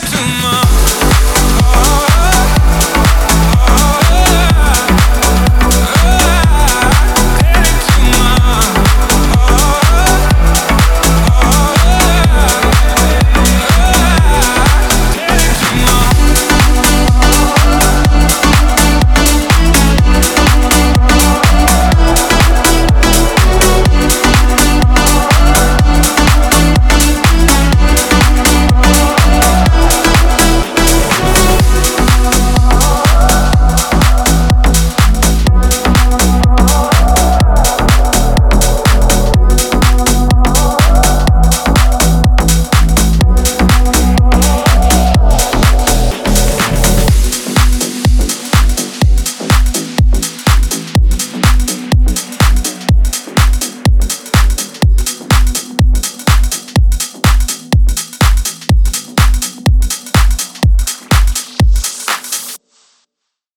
to my